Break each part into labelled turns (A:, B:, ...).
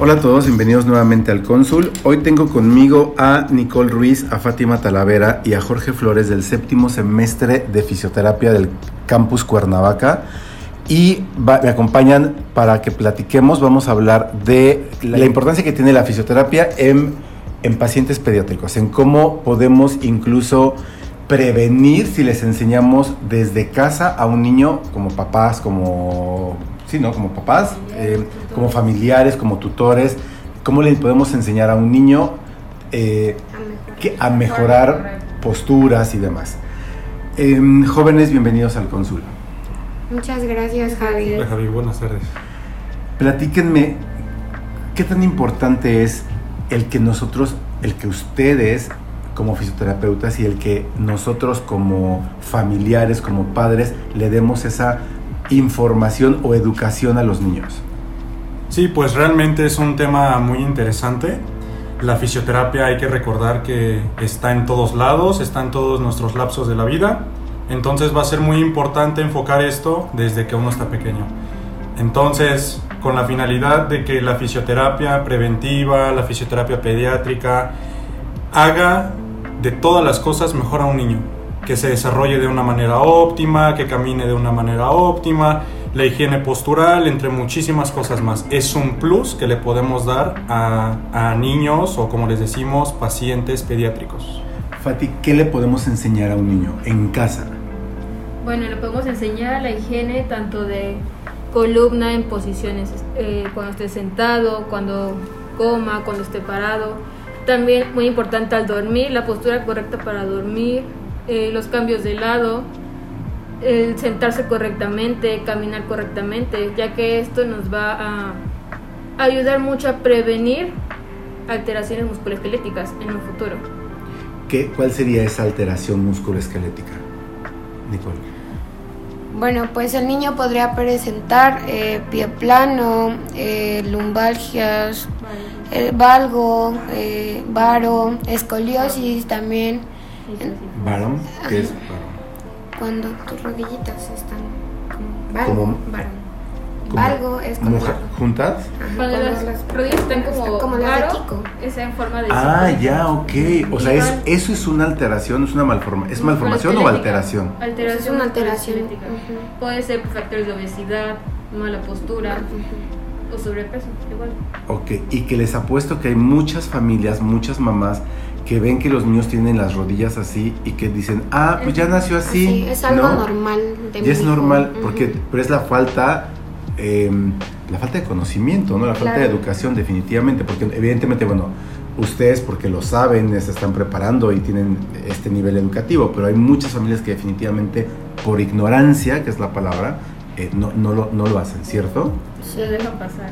A: Hola a todos, bienvenidos nuevamente al Cónsul. Hoy tengo conmigo a Nicole Ruiz, a Fátima Talavera y a Jorge Flores del séptimo semestre de fisioterapia del campus Cuernavaca. Y me acompañan para que platiquemos, vamos a hablar de la importancia que tiene la fisioterapia en, en pacientes pediátricos, en cómo podemos incluso prevenir si les enseñamos desde casa a un niño como papás, como sí, ¿no? Como papás, eh, como familiares, como tutores, ¿cómo le podemos enseñar a un niño eh, que, a mejorar posturas y demás? Em, jóvenes, bienvenidos al Consul.
B: Muchas gracias, Javi.
C: Hola, Javi, buenas tardes.
A: Platíquenme, ¿qué tan importante es el que nosotros, el que ustedes como fisioterapeutas y el que nosotros como familiares, como padres, le demos esa información o educación a los niños?
C: Sí, pues realmente es un tema muy interesante. La fisioterapia hay que recordar que está en todos lados, está en todos nuestros lapsos de la vida. Entonces va a ser muy importante enfocar esto desde que uno está pequeño. Entonces, con la finalidad de que la fisioterapia preventiva, la fisioterapia pediátrica, haga de todas las cosas mejor a un niño que se desarrolle de una manera óptima, que camine de una manera óptima, la higiene postural, entre muchísimas cosas más. Es un plus que le podemos dar a, niños o como les decimos, pacientes pediátricos.
A: Fati, ¿qué le podemos enseñar a un niño en casa?
B: Bueno, le podemos enseñar la higiene tanto de columna en posiciones, eh, cuando esté sentado, cuando coma, cuando esté parado. También muy importante al dormir, la postura correcta para dormir, eh, los cambios de lado, el sentarse correctamente, caminar correctamente, ya que esto nos va a ayudar mucho a prevenir alteraciones musculoesqueléticas en un futuro.
A: ¿Qué, ¿Cuál sería esa alteración musculoesquelética, Nicole?
D: Bueno, pues el niño podría presentar eh, pie plano, eh, lumbalgias, valgo, varo, escoliosis también
A: ¿Varón? ¿Qué es
D: Cuando tus rodillitas están como varón. Valgo es como
A: juntas.
B: Cuando, las, rodillas están como, como las de es en forma de
A: Ah, ya, ok. O sea, es, eso es una alteración, es una malformación. ¿Es malformación o alteración?
B: Alteración. Es una alteración. Puede ser factores de obesidad, mala postura. O sobrepeso, igual.
A: Ok, y que les apuesto que hay muchas familias, muchas mamás que ven que los niños tienen las rodillas así y que dicen, ah, pues ya nació así.
D: es algo normal.
A: De y es normal, porque, pero es la falta, em, la falta de conocimiento, ¿no? La falta de educación definitivamente, porque evidentemente, bueno, ustedes porque lo saben, se están preparando y tienen este nivel educativo, pero hay muchas familias que definitivamente por ignorancia, que es la palabra, eh, no, no, lo, no lo hacen, ¿cierto?
B: Se dejan pasar.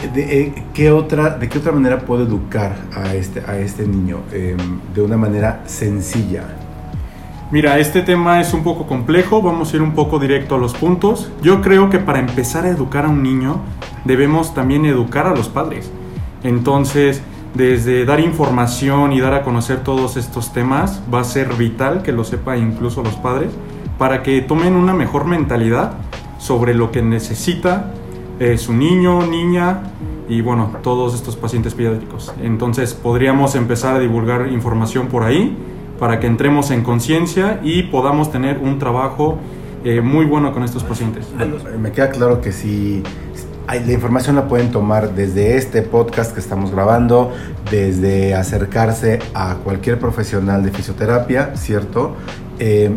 A: Eh, ¿Qué, otra, ¿De qué otra manera puedo educar a este, a este niño em, de una manera sencilla?
C: Mira, este tema es un poco complejo, vamos a ir un poco directo a los puntos. Yo creo que para empezar a educar a un niño debemos también educar a los padres. Entonces, desde dar información y dar a conocer todos estos temas, va a ser vital que lo sepa incluso los padres para que tomen una mejor mentalidad sobre lo que necesita su niño, niña y bueno, todos estos pacientes pediátricos. Entonces podríamos empezar a divulgar información por ahí para que entremos en conciencia y podamos tener un trabajo eh, muy bueno con estos pacientes.
A: Me queda claro que si la información la pueden tomar desde este podcast que estamos grabando, desde acercarse a cualquier profesional de fisioterapia, ¿cierto? Eh,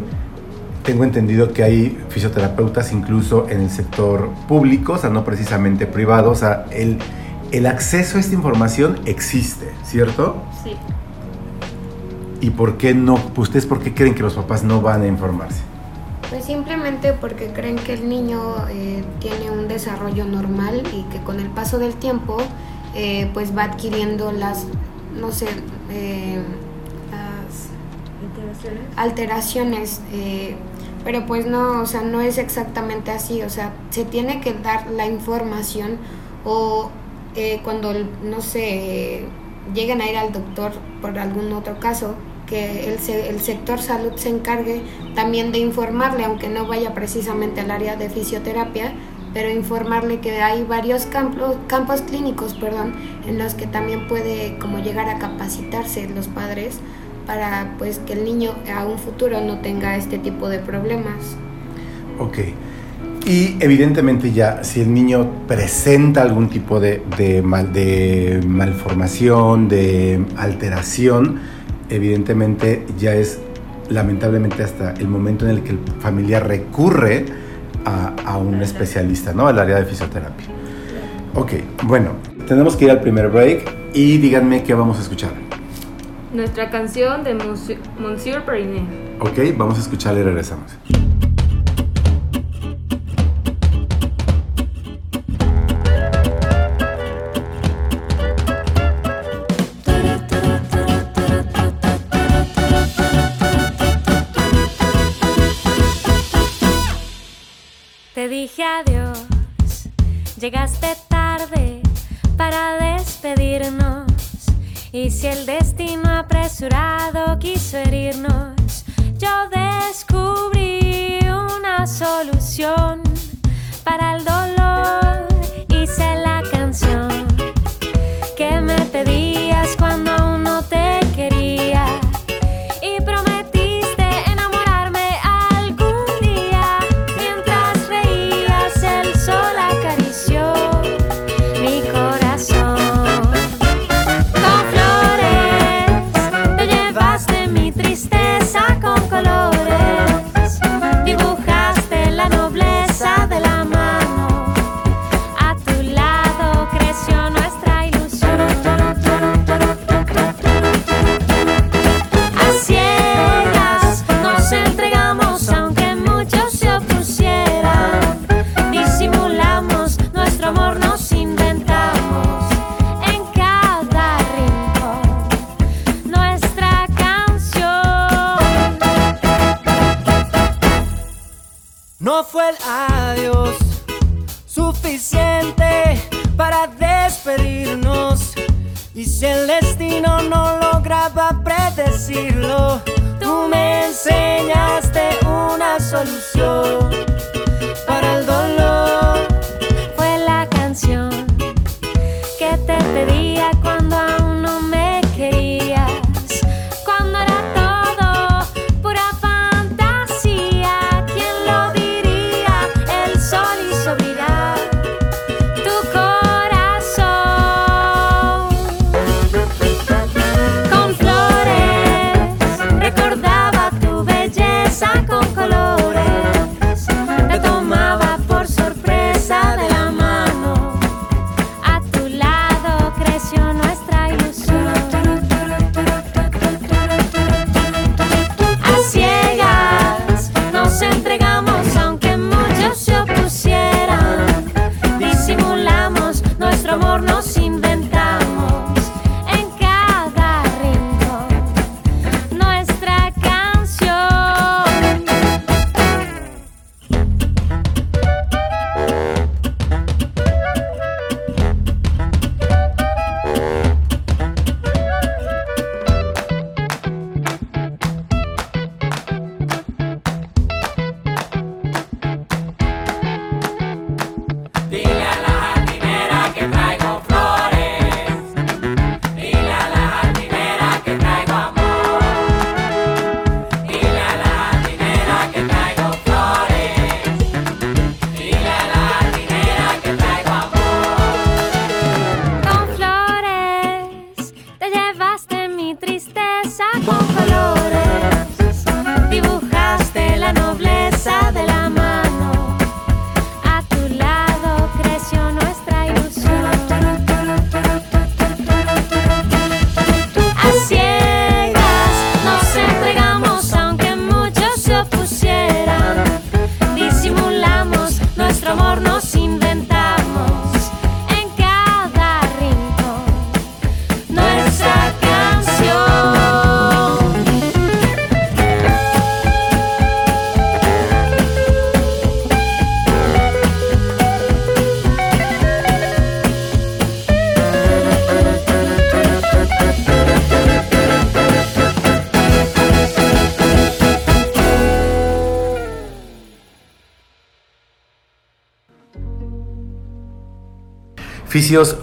A: tengo entendido que hay fisioterapeutas incluso en el sector público, o sea, no precisamente privado, o sea, el, el acceso a esta información existe, ¿cierto?
B: Sí.
A: ¿Y por qué no? ¿Ustedes por qué creen que los papás no van a informarse?
D: Pues simplemente porque creen que el niño eh, tiene un desarrollo normal y que con el paso del tiempo eh, pues va adquiriendo las, no sé, eh, las alteraciones. Pero pues no, o sea, no es exactamente así, o sea, se tiene que dar la información o cuando, no sé, lleguen a ir al doctor por algún otro caso, que el, el, sector salud se encargue también de informarle, aunque no vaya precisamente al área de fisioterapia, pero informarle que hay varios campos, campos clínicos perdón, en los que también puede como llegar a capacitarse los padres para pues que el niño a un futuro no tenga este tipo de problemas.
A: Ok. Y evidentemente ya, si el niño presenta algún tipo de, de, mal, de malformación, de alteración, evidentemente ya es lamentablemente hasta el momento en el que el familiar recurre a, un especialista, ¿no? Al área de fisioterapia. Ok, bueno, tenemos que ir al primer break y díganme qué vamos a escuchar.
B: Nuestra canción de Monsieur, Monsieur
A: Ok, vamos a escucharla y regresamos.
E: Llegaste y si el destino apresurado quiso herirnos, yo descubrí una solución para el dolor.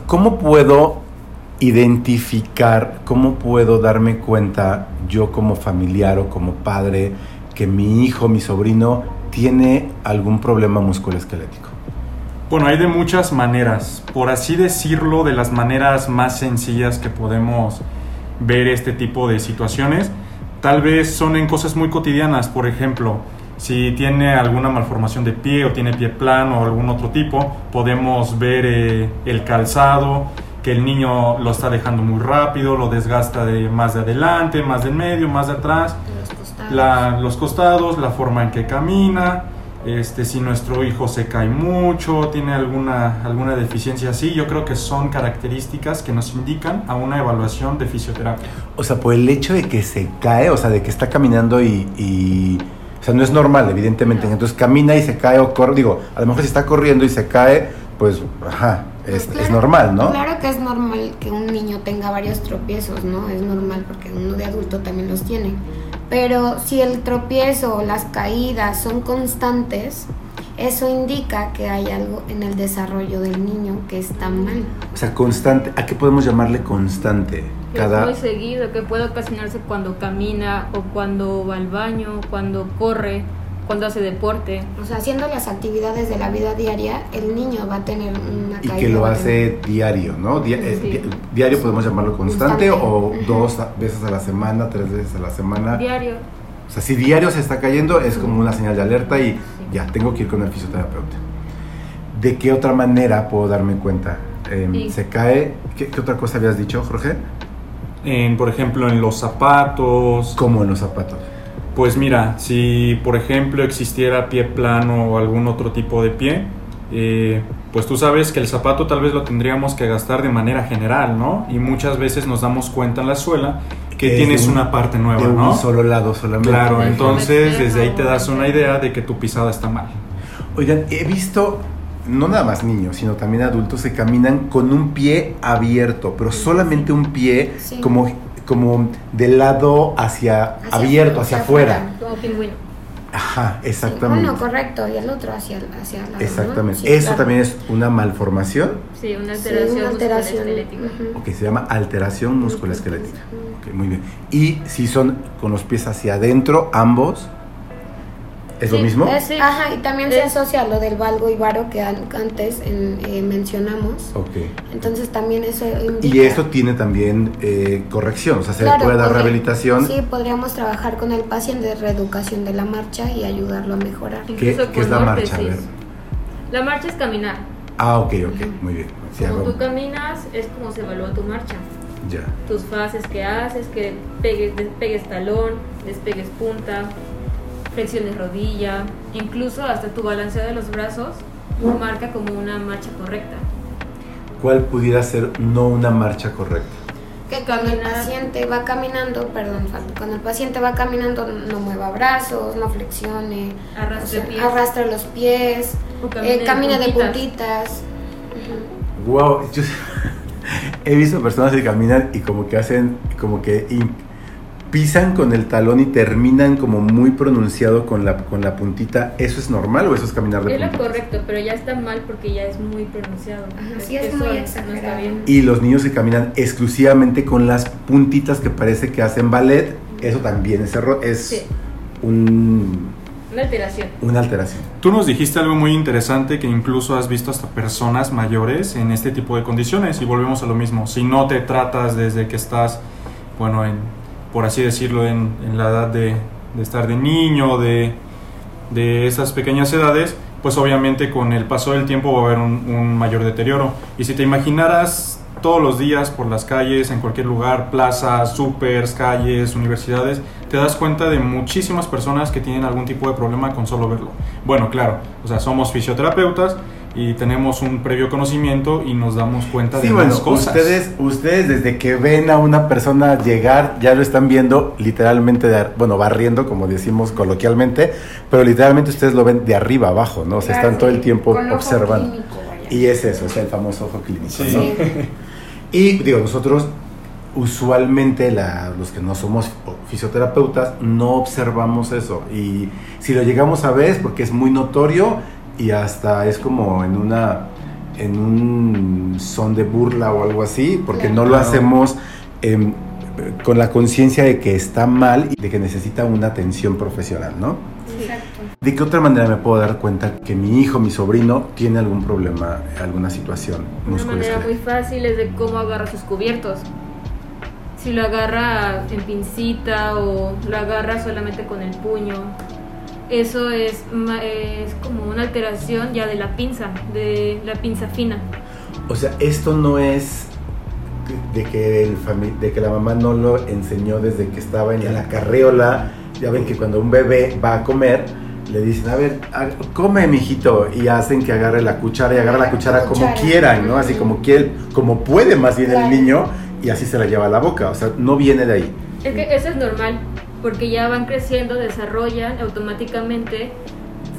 A: ¿Cómo puedo identificar, cómo puedo darme cuenta yo como familiar o como padre que mi hijo, mi sobrino tiene algún problema musculoesquelético?
C: Bueno, hay de muchas maneras. Por así decirlo, de las maneras más sencillas que podemos ver este tipo de situaciones, tal vez son en cosas muy cotidianas. Por ejemplo, si tiene alguna malformación de pie o tiene pie plano o algún otro tipo, podemos ver eh, el calzado, que el niño lo está dejando muy rápido, lo desgasta de más de adelante, más del medio, más de atrás,
D: Los costados.
C: la- los costados, la forma en que camina, este, si nuestro hijo se cae mucho, tiene alguna, alguna deficiencia así, yo creo que son características que nos indican a una evaluación de fisioterapia.
A: O sea, por el hecho de que se cae, o sea, de que está caminando y... y- o sea, no es normal, evidentemente. Entonces camina y se cae o corre. Digo, a lo mejor si está corriendo y se cae, pues, ajá, es,
D: Pues
A: es normal, ¿no?
D: Claro que es normal que un niño tenga varios tropiezos, ¿no? Es normal porque uno de adulto también los tiene. Pero si el tropiezo o las caídas son constantes, eso indica que hay algo en el desarrollo del niño que está mal.
A: O sea, constante. ¿A qué podemos llamarle constante?
B: Que
A: Cada...
B: Es muy seguido, que puede ocasionarse cuando camina o cuando va al baño, cuando corre, cuando hace deporte.
D: O sea, haciendo las actividades de la vida diaria, el niño va a tener una
A: Y
D: caída.
A: que lo
D: va a
A: hace diario, ¿no? Di- eh,
B: Sí.
A: di- diario podemos llamarlo constante,
D: Constante.
A: o dos veces a la semana, tres veces a la semana.
B: Diario.
A: O sea, si diario se está cayendo es como una señal de alerta y ya, tengo que ir con el fisioterapeuta. ¿De qué otra manera puedo darme cuenta? Em,
B: Sí.
A: ¿Se cae? ¿Qué, qué otra cosa habías dicho, Jorge?
C: En, por ejemplo, en los zapatos,
A: Como en los zapatos.
C: Pues mira, si por ejemplo existiera pie plano o algún otro tipo de pie, eh, pues tú sabes que el zapato tal vez lo tendríamos que gastar de manera general, ¿no? Y muchas veces nos damos cuenta en la suela que
A: Es
C: tienes
A: un-
C: una parte nueva,
A: de un
C: ¿no?
A: solo lado solamente.
C: Claro, entonces desde ahí te das una idea de que tu pisada está mal.
A: Oigan, he visto, no nada más niños, sino también adultos que caminan con un pie abierto, pero solamente un pie
D: Sí.
A: como, como del lado hacia,
D: Hacia
A: abierto, hacia
D: hacia
A: afuera.
D: afuera.
B: Como pingüino.
A: Ajá,
D: Sí,
A: exactamente.
D: Uno correcto y el otro hacia, hacia el lado. ¿no?
A: Exactamente.
D: Sí,
A: Eso
D: claro.
A: también es una malformación,
B: Sí, una
D: Sí,
B: alteración,
D: una alteración.
B: musculoesquelética.
D: ujú.
A: o que se llama alteración musculoesquelética. Ok, muy bien. Y si son con los pies hacia adentro, ambos, ¿es lo
B: Sí,
A: mismo?
B: es- Sí.
D: Ajá, y también se asocia a lo del valgo y varo que an- antes en- eh, mencionamos.
A: Ok.
D: Entonces también eso indica.
A: Y esto tiene también eh, corrección, o sea, se
D: Claro,
A: puede dar
D: podría-
A: rehabilitación.
D: Sí, podríamos trabajar con el paciente de reeducación de la marcha y ayudarlo a mejorar.
A: ¿Qué,
B: Incluso
A: qué es la marcha? A ver.
B: La marcha es caminar.
A: Ah, ok, ok, muy bien. Sí,
B: Como
A: hago-
B: tú caminas es como se evalúa tu marcha.
A: ya.
B: Tus fases que haces, que pegues, despegues talón, despegues punta, flexiones rodilla, incluso hasta tu balanceo de los brazos marca como una marcha correcta.
A: ¿Cuál pudiera ser no una marcha correcta?
D: Que cuando el paciente va caminando, perdón, cuando el paciente va caminando no mueva brazos, no flexione,
B: Arrastre
D: o sea,
B: pies.
D: arrastra los pies, eh,
B: camine de
D: camina de
B: puntitas.
A: Wow, yo he visto personas que caminan y como que hacen, como que pisan con el talón y terminan como muy pronunciado con la, con la puntita. ¿Eso es normal o eso es caminar de
B: Es lo correcto, pero ya está mal porque ya es muy pronunciado.
D: Ajá,
B: Es
D: sí, es
B: no está bien.
A: Y los niños que caminan exclusivamente con las puntitas que parece que hacen ballet, eso también es, erro- es
B: Sí.
A: un-
B: Una alteración.
A: una alteración.
C: Tú nos dijiste algo muy interesante que incluso has visto hasta personas mayores en este tipo de condiciones y volvemos a lo mismo. Si no te tratas desde que estás, bueno, en, por así decirlo, en, la edad de, estar de niño, de, de esas pequeñas edades, pues obviamente con el paso del tiempo va a haber un, un mayor deterioro. Y si te imaginaras todos los días por las calles, en cualquier lugar, plazas, supers, calles, universidades, te das cuenta de muchísimas personas que tienen algún tipo de problema con solo verlo. Bueno, claro, o sea, somos fisioterapeutas y tenemos un previo conocimiento y nos damos cuenta
A: Sí,
C: de
A: bueno,
C: más cosas.
A: ustedes, ustedes desde que ven a una persona llegar, ya lo están viendo literalmente, de, ar- bueno, barriendo, como decimos coloquialmente, pero literalmente ustedes lo ven de arriba abajo, ¿no? O sea, están todo el tiempo observando.
D: clínico.
A: Y es eso, es el famoso ojo clínico,
C: Sí.
A: ¿no?
D: Sí.
A: Y digo, nosotros usualmente la- los que no somos fisioterapeutas no observamos eso. Y si lo llegamos a ver es porque es muy notorio y hasta es como en una en un son de burla o algo así, porque no lo hacemos em, con la conciencia de que está mal y de que necesita una atención profesional, ¿no?
D: Exacto.
A: ¿De qué otra manera me puedo dar cuenta que mi hijo, mi sobrino, tiene algún problema, alguna situación
B: Una manera muy fácil es de cómo agarra sus cubiertos. Si lo agarra en pincita o lo agarra solamente con el puño, eso es, es como una alteración ya de la pinza, de la pinza fina.
A: O sea, esto no es de que, el de que la mamá no lo enseñó desde que estaba en la carreola. Ya ven que cuando un bebé va a comer, le dicen, a ver, a- come, mijito, y hacen que agarre la cuchara y agarre la cuchara como
D: Cuchara.
A: quieran, ¿no? Así como quiere, como puede más bien
D: Claro.
A: el niño, y así se la lleva a la boca. O sea, no viene de ahí.
B: Es que eso es normal, porque ya van creciendo, desarrollan automáticamente,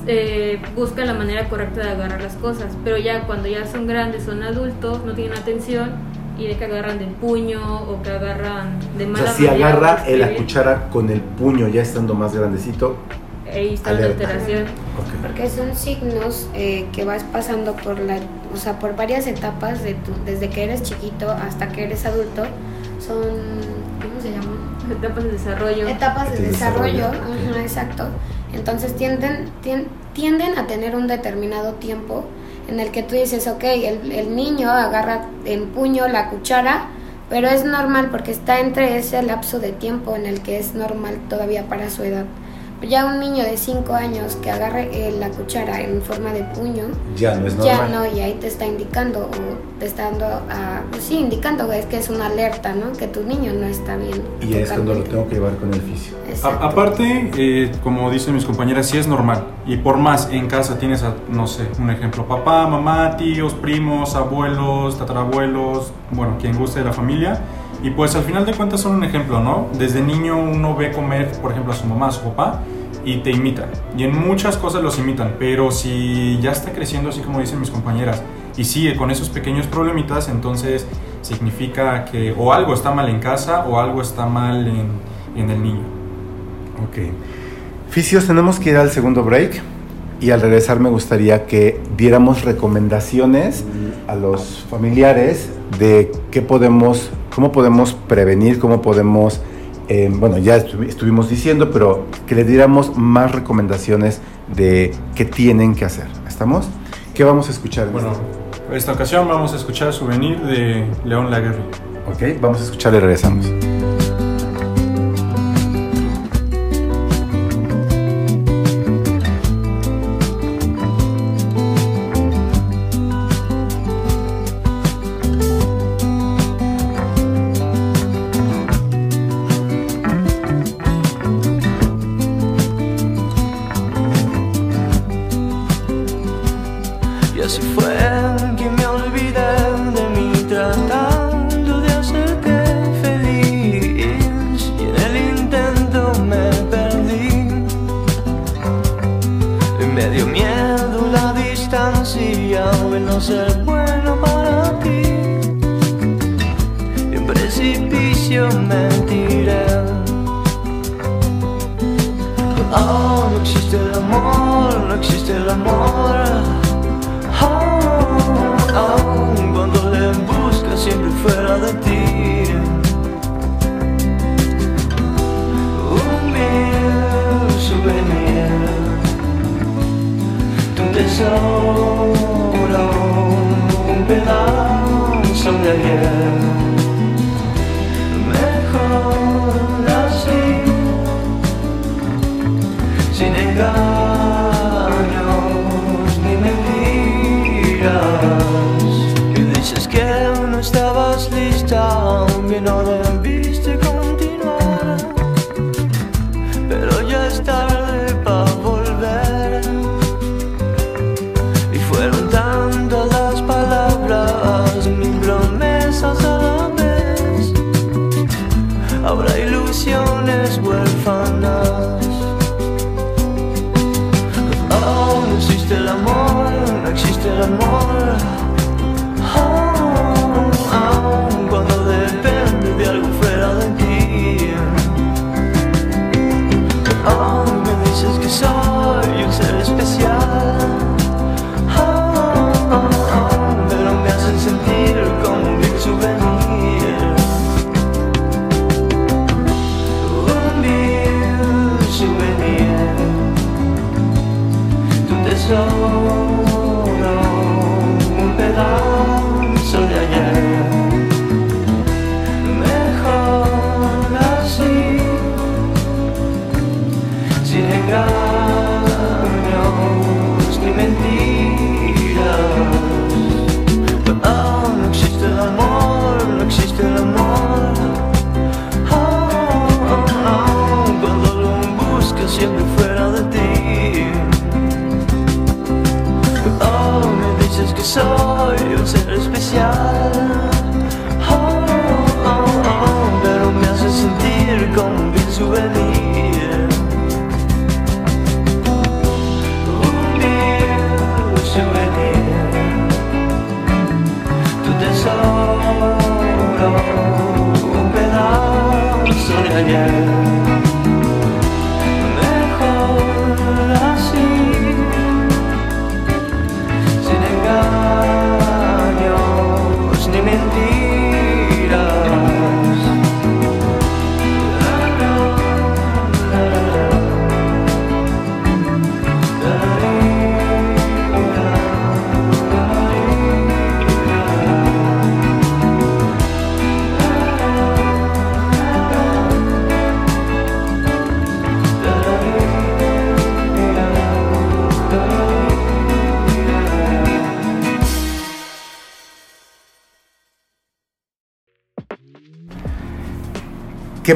B: eh, buscan la manera correcta de agarrar las cosas, pero ya cuando ya son grandes, son adultos, no tienen atención y de que agarran del puño o que agarran de
A: O
B: mala
A: sea, si
B: manera
A: agarra eh, la cuchara con el puño ya estando más grandecito,
B: ahí está la alteración.
A: ok.
D: Porque son signos eh, que vas pasando por la, o sea, por varias etapas de tu, desde que eres chiquito hasta que eres adulto. Son.
B: Etapas de desarrollo.
D: Etapas de
A: De
D: desarrollo,
A: desarrollo.
D: ajá, exacto. Entonces tienden, tien- tienden a tener un determinado tiempo en el que tú dices, ok, el, el niño agarra en puño la cuchara, pero es normal porque está entre ese lapso de tiempo en el que es normal todavía para su edad. Ya un niño de 5 años que agarre eh, la cuchara en forma de puño,
A: ya no es normal.
D: ya no, y ahí te está indicando, o te está dando, a, pues sí, indicando es que es una alerta, ¿no? Que tu niño no está bien.
A: Y es cuando lo tengo que llevar con el fisio.
C: A- aparte, eh, como dicen mis compañeras, sí es normal. Y por más en casa tienes, a, no sé, un ejemplo, papá, mamá, tíos, primos, abuelos, tatarabuelos, bueno, quien guste de la familia. Y pues al final de cuentas son un ejemplo, ¿no? Desde niño uno ve comer, por ejemplo, a su mamá, a su papá, y te imita. Y en muchas cosas los imitan. Pero si ya está creciendo, así como dicen mis compañeras, y sigue con esos pequeños problemitas, entonces significa que o algo está mal en casa o algo está mal en, en el niño.
A: Ok. Fisios, tenemos que ir al segundo break y al regresar me gustaría que diéramos recomendaciones a los familiares de qué podemos, cómo podemos prevenir, cómo podemos, eh, bueno, ya estu- estuvimos diciendo, pero que le diéramos más recomendaciones de qué tienen que hacer. ¿Estamos? ¿Qué vamos a escuchar? en
C: Bueno,
A: este?
C: esta ocasión vamos a escuchar Souvenir de León Laguerre.
A: Ok, vamos a escuchar y regresamos.
F: Oh, no existe el amor, no existe el amor. Oh, oh, cuando le buscas siempre fuera de ti. Un mil souvenir, tu tesoro, un pedazo de ayer. Engaños ni mentiras. Y dices que no estabas lista, que no debiste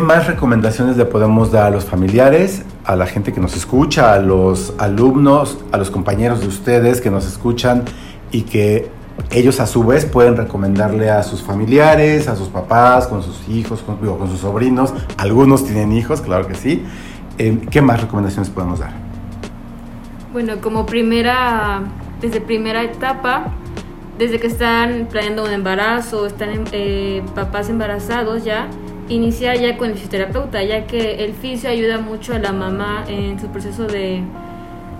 A: más recomendaciones le podemos dar a los familiares, a la gente que nos escucha, a los alumnos, a los compañeros de ustedes que nos escuchan y que ellos a su vez pueden recomendarle a sus familiares, a sus papás, con sus hijos, con, digo, con sus sobrinos? Algunos tienen hijos, claro que sí. Eh, ¿Qué más recomendaciones podemos dar?
B: Bueno, como primera, desde primera etapa, desde que están planeando un embarazo, están eh, papás embarazados ya, iniciar ya con el fisioterapeuta, ya que el fisio ayuda mucho a la mamá en su proceso de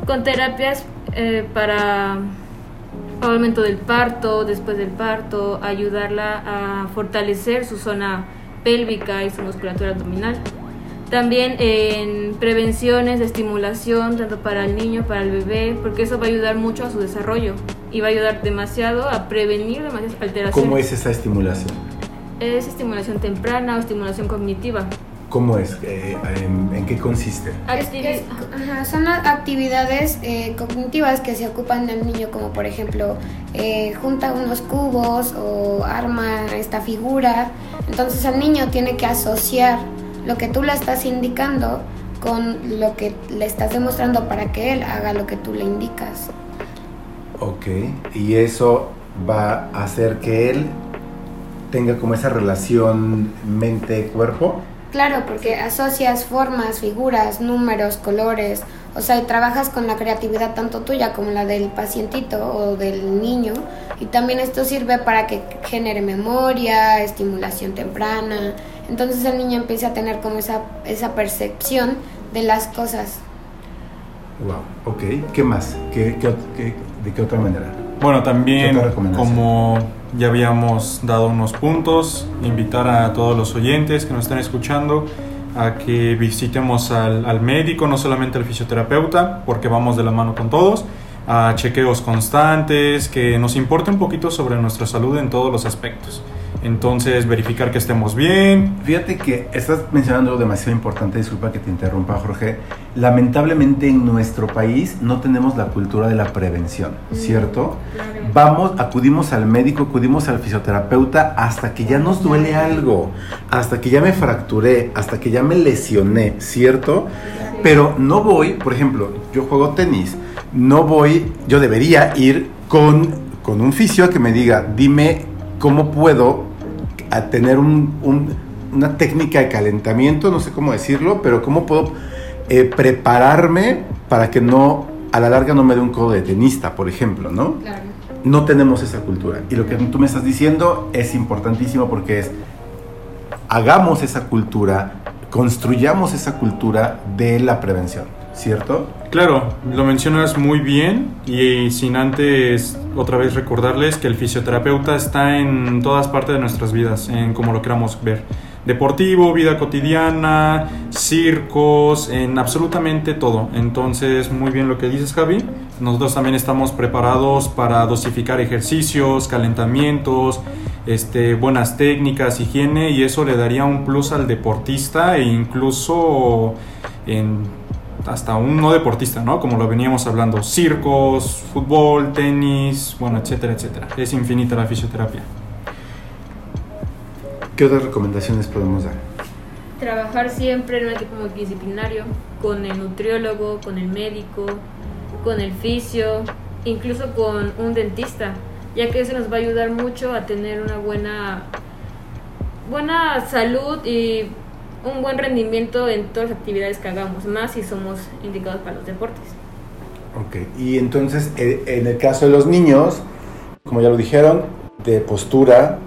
B: con terapias eh, para al momento del parto, después del parto, ayudarla a fortalecer su zona pélvica y su musculatura abdominal. También en prevenciones de estimulación, tanto para el niño, para el bebé, porque eso va a ayudar mucho a su desarrollo y va a ayudar demasiado a prevenir demasiadas alteraciones.
A: ¿Cómo es esa estimulación?
B: Es estimulación temprana o estimulación cognitiva.
A: ¿Cómo es? Eh, en, en qué consiste?
D: Es que, ajá, son actividades eh, cognitivas que se ocupan del niño, como por ejemplo, eh, junta unos cubos o arma esta figura. Entonces el niño tiene que asociar lo que tú le estás indicando con lo que le estás demostrando para que él haga lo que tú le indicas.
A: Ok, y eso va a hacer que él tenga como esa relación mente-cuerpo.
D: Claro, porque asocias formas, figuras, números, colores, o sea, y trabajas con la creatividad tanto tuya como la del pacientito o del niño, y también esto sirve para que genere memoria, estimulación temprana, entonces el niño empieza a tener como esa, esa percepción de las cosas.
A: Wow, ok. ¿Qué más? ¿Qué, qué- ¿De qué otra manera?
C: Bueno,
A: ¿Qué
C: también como ya habíamos dado unos puntos, invitar a todos los oyentes que nos están escuchando a que visitemos al, al médico, no solamente al fisioterapeuta, porque vamos de la mano con todos, a chequeos constantes, que nos importe un poquito sobre nuestra salud en todos los aspectos. Entonces, verificar que estemos bien,
A: Fíjate que estás mencionando algo demasiado importante, disculpa que te interrumpa Jorge. Lamentablemente en nuestro país no tenemos la cultura de la prevención, ¿cierto? Vamos, acudimos al médico, acudimos al fisioterapeuta hasta que ya nos duele algo, hasta que ya me fracturé, hasta que ya me lesioné, ¿cierto? Pero no voy, por ejemplo, yo juego tenis, no voy, yo debería ir con, con un fisio que me diga, dime cómo puedo a tener un- un- una técnica de calentamiento, no sé cómo decirlo, pero cómo puedo eh, prepararme para que no, a la larga no me dé un codo de tenista, por ejemplo, ¿no?
D: Claro.
A: No tenemos esa cultura. Y lo que tú me estás diciendo es importantísimo porque es, hagamos esa cultura, construyamos esa cultura de la prevención, ¿cierto?
C: Claro, lo mencionas muy bien y sin antes otra vez recordarles que el fisioterapeuta está en todas partes de nuestras vidas, en como lo queramos ver. Deportivo, vida cotidiana, circos, en absolutamente todo. Entonces, muy bien lo que dices, Javi. Nosotros también estamos preparados para dosificar ejercicios, calentamientos, este, buenas técnicas, higiene y eso le daría un plus al deportista e incluso en hasta un no deportista, ¿no? Como lo veníamos hablando, circos, fútbol, tenis, bueno, etcétera, etcétera. Es infinita la fisioterapia.
A: ¿Qué otras recomendaciones podemos dar?
B: Trabajar siempre en un equipo multidisciplinario, con el nutriólogo, con el médico, con el fisio, incluso con un dentista, ya que eso nos va a ayudar mucho a tener una buena, buena salud y un buen rendimiento en todas las actividades que hagamos, más si somos indicados para los deportes.
A: Ok, y entonces eh, en el caso de los niños, como ya lo dijeron, de postura,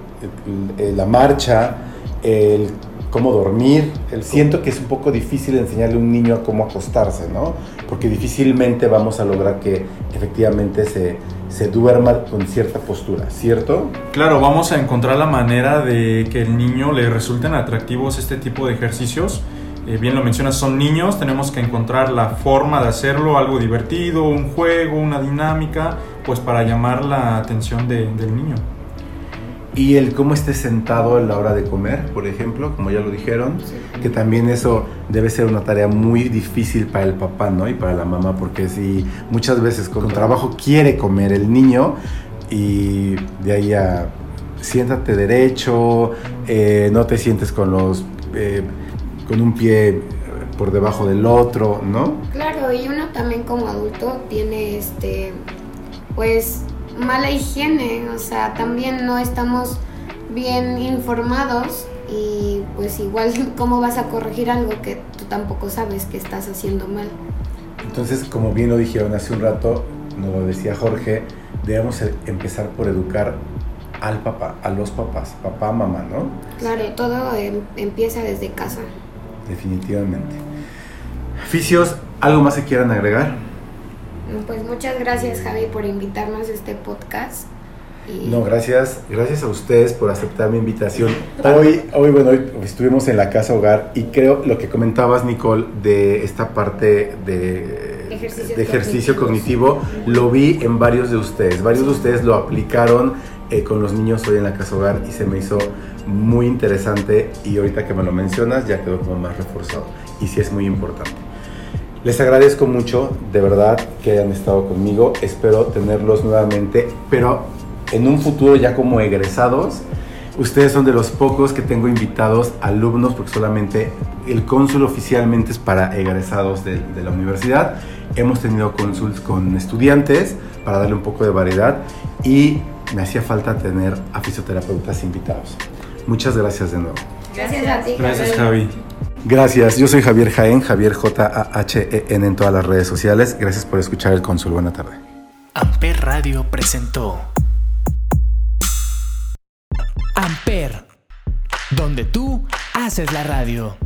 A: la marcha, el cómo dormir. El, siento que es un poco difícil enseñarle a un niño a cómo acostarse, ¿no? Porque difícilmente vamos a lograr que efectivamente se, se duerma con cierta postura, ¿cierto?
C: Claro, vamos a encontrar la manera de que el niño le resulten atractivos este tipo de ejercicios. Eh, bien lo mencionas, son niños, tenemos que encontrar la forma de hacerlo, algo divertido, un juego, una dinámica, pues para llamar la atención de- del niño.
A: Y el cómo esté sentado a la hora de comer, por ejemplo, como ya lo dijeron, que también eso debe ser una tarea muy difícil para el papá, ¿no? Y para la mamá, porque si muchas veces con trabajo quiere comer el niño y de ahí a siéntate derecho, eh, no te sientes con los eh, con un pie por debajo del otro, ¿no?
D: Claro, y uno también como adulto tiene este pues mala higiene, o sea, también no estamos bien informados y pues igual cómo vas a corregir algo que tú tampoco sabes que estás haciendo mal.
A: Entonces, como bien lo dijeron hace un rato, nos lo decía Jorge, debemos e- empezar por educar al papá, a los papás, papá, mamá, ¿no?
D: Claro, todo em- empieza desde casa.
A: Definitivamente. Fisios, ¿algo más que quieran agregar?
D: Pues muchas gracias Javi por invitarnos a este podcast. Y
A: No, gracias, gracias a ustedes por aceptar mi invitación. Hoy, hoy, bueno, hoy estuvimos en la casa hogar y creo lo que comentabas, Nicole, de esta parte de,
D: Ejercicios
A: de ejercicio
D: cognitivos.
A: cognitivo, lo vi en varios de ustedes. Varios de ustedes lo aplicaron eh, con los niños hoy en la casa hogar y se me hizo muy interesante y ahorita que me lo mencionas ya quedó como más reforzado y sí es muy importante. Les agradezco mucho, de verdad, que hayan estado conmigo. Espero tenerlos nuevamente, pero en un futuro ya como egresados. Ustedes son de los pocos que tengo invitados alumnos, porque solamente el cónsul oficialmente es para egresados de, de la universidad. Hemos tenido cónsuls con estudiantes para darle un poco de variedad y me hacía falta tener a fisioterapeutas invitados. Muchas gracias de nuevo.
D: gracias a ti.
C: Gracias,
D: Javi.
C: Javi.
A: Gracias, yo soy Javier Jaén, Javier J-A-H-E-N en todas las redes sociales. Gracias por escuchar el cónsul. Buena tarde.
G: Amper Radio presentó Amper, donde tú haces la radio.